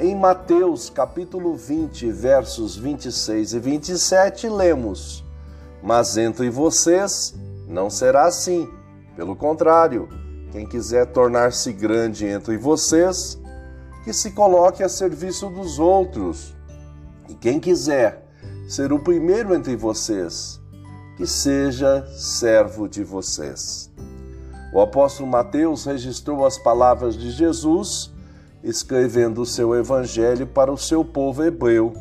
Em Mateus capítulo 20, versos 26 e 27, lemos: Mas entre vocês não será assim. Pelo contrário, quem quiser tornar-se grande entre vocês, que se coloque a serviço dos outros. E quem quiser ser o primeiro entre vocês, que seja servo de vocês. O apóstolo Mateus registrou as palavras de Jesus, escrevendo o seu evangelho para o seu povo hebreu,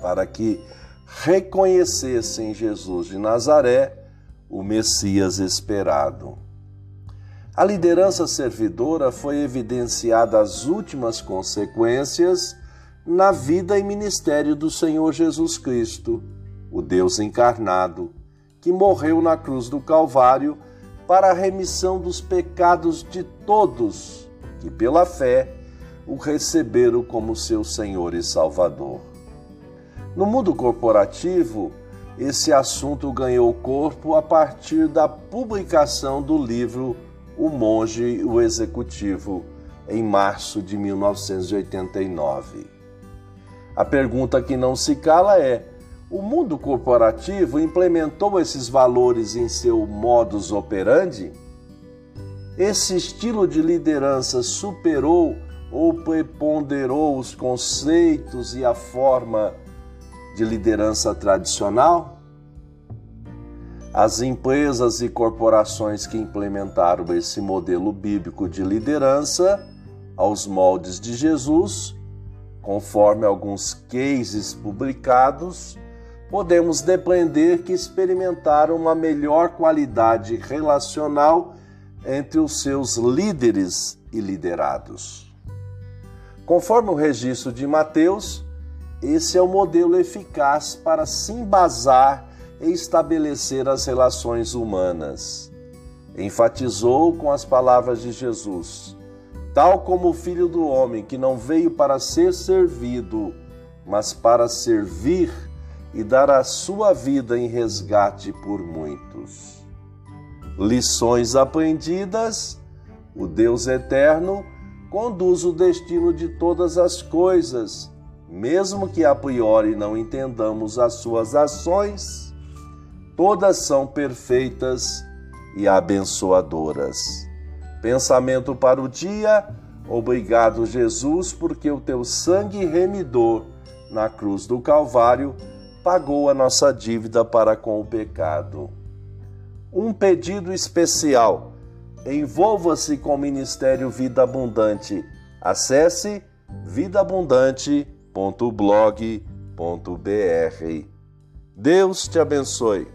para que reconhecessem Jesus de Nazaré, o Messias esperado. A liderança servidora foi evidenciada as últimas consequências na vida e ministério do Senhor Jesus Cristo, o Deus encarnado, que morreu na cruz do Calvário para a remissão dos pecados de todos que, pela fé, o receberam como seu Senhor e Salvador. No mundo corporativo, esse assunto ganhou corpo a partir da publicação do livro O Monge e o Executivo, em março de 1989. A pergunta que não se cala é: o mundo corporativo implementou esses valores em seu modus operandi? Esse estilo de liderança superou ou preponderou os conceitos e a forma de liderança tradicional? As empresas e corporações que implementaram esse modelo bíblico de liderança aos moldes de Jesus, conforme alguns cases publicados, podemos depender que experimentaram uma melhor qualidade relacional entre os seus líderes e liderados. Conforme o registro de Mateus, esse é o modelo eficaz para se embasar e estabelecer as relações humanas. Enfatizou com as palavras de Jesus: Tal como o Filho do Homem, que não veio para ser servido, mas para servir e dar a sua vida em resgate por muitos. Lições aprendidas: o Deus eterno conduz o destino de todas as coisas, mesmo que a priori não entendamos as suas ações, todas são perfeitas e abençoadoras. Pensamento para o dia: obrigado, Jesus, porque o teu sangue remidor na cruz do Calvário pagou a nossa dívida para com o pecado. Um pedido especial. Envolva-se com o Ministério Vida Abundante. Acesse vidaabundante.blog.br. Deus te abençoe.